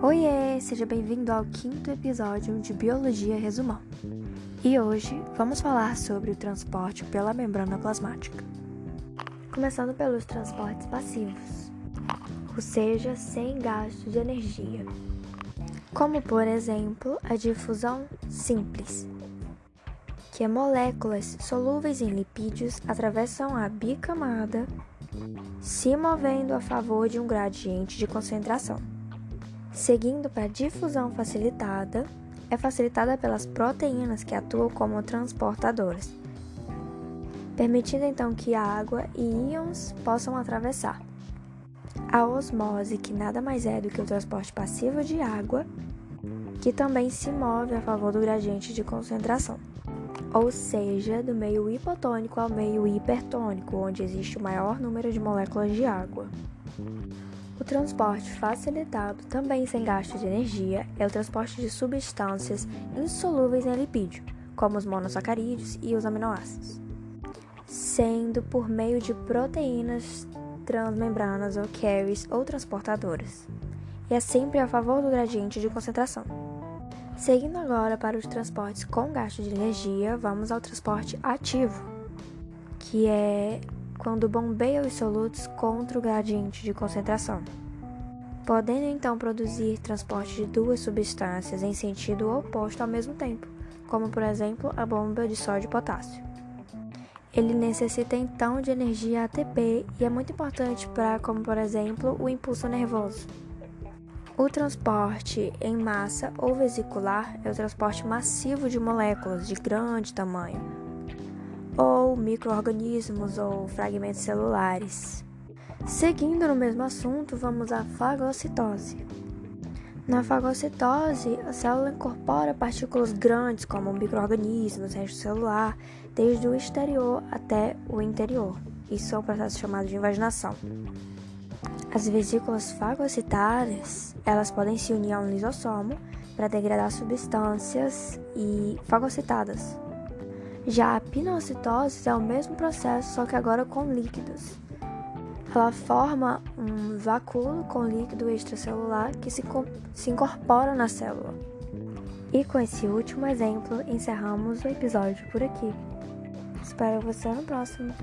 Oiê, seja bem-vindo ao quinto episódio de Biologia Resumão. E hoje vamos falar sobre o transporte pela membrana plasmática. Começando pelos transportes passivos, ou seja, sem gasto de energia, como por exemplo a difusão simples, que é moléculas solúveis em lipídios atravessam a bicamada, se movendo a favor de um gradiente de concentração. Seguindo para a difusão facilitada, é facilitada pelas proteínas que atuam como transportadoras, permitindo então que a água e íons possam atravessar. A osmose, que nada mais é do que o transporte passivo de água, que também se move a favor do gradiente de concentração, ou seja, do meio hipotônico ao meio hipertônico, onde existe o maior número de moléculas de água. O transporte facilitado, também sem gasto de energia, é o transporte de substâncias insolúveis em lipídio, como os monossacarídeos e os aminoácidos, sendo por meio de proteínas transmembranas ou carriers ou transportadoras. E é sempre a favor do gradiente de concentração. Seguindo agora para os transportes com gasto de energia, vamos ao transporte ativo, que é quando bombeia os solutos contra o gradiente de concentração, podendo então produzir transporte de duas substâncias em sentido oposto ao mesmo tempo, como por exemplo a bomba de sódio e potássio. Ele necessita então de energia ATP e é muito importante para, como por exemplo, o impulso nervoso. O transporte em massa ou vesicular é o transporte massivo de moléculas de grande tamanho, ou microorganismos ou fragmentos celulares. Seguindo no mesmo assunto, vamos à fagocitose. Na fagocitose, a célula incorpora partículas grandes como microorganismos, resto celular, desde o exterior até o interior. Isso é um processo chamado de invaginação. As vesículas fagocitárias, elas podem se unir a um lisossomo para degradar substâncias e fagocitadas, já a pinocitose é o mesmo processo, só que agora com líquidos. Ela forma um vacúolo com líquido extracelular que se, se incorpora na célula. E com esse último exemplo, encerramos o episódio por aqui. Espero você no próximo.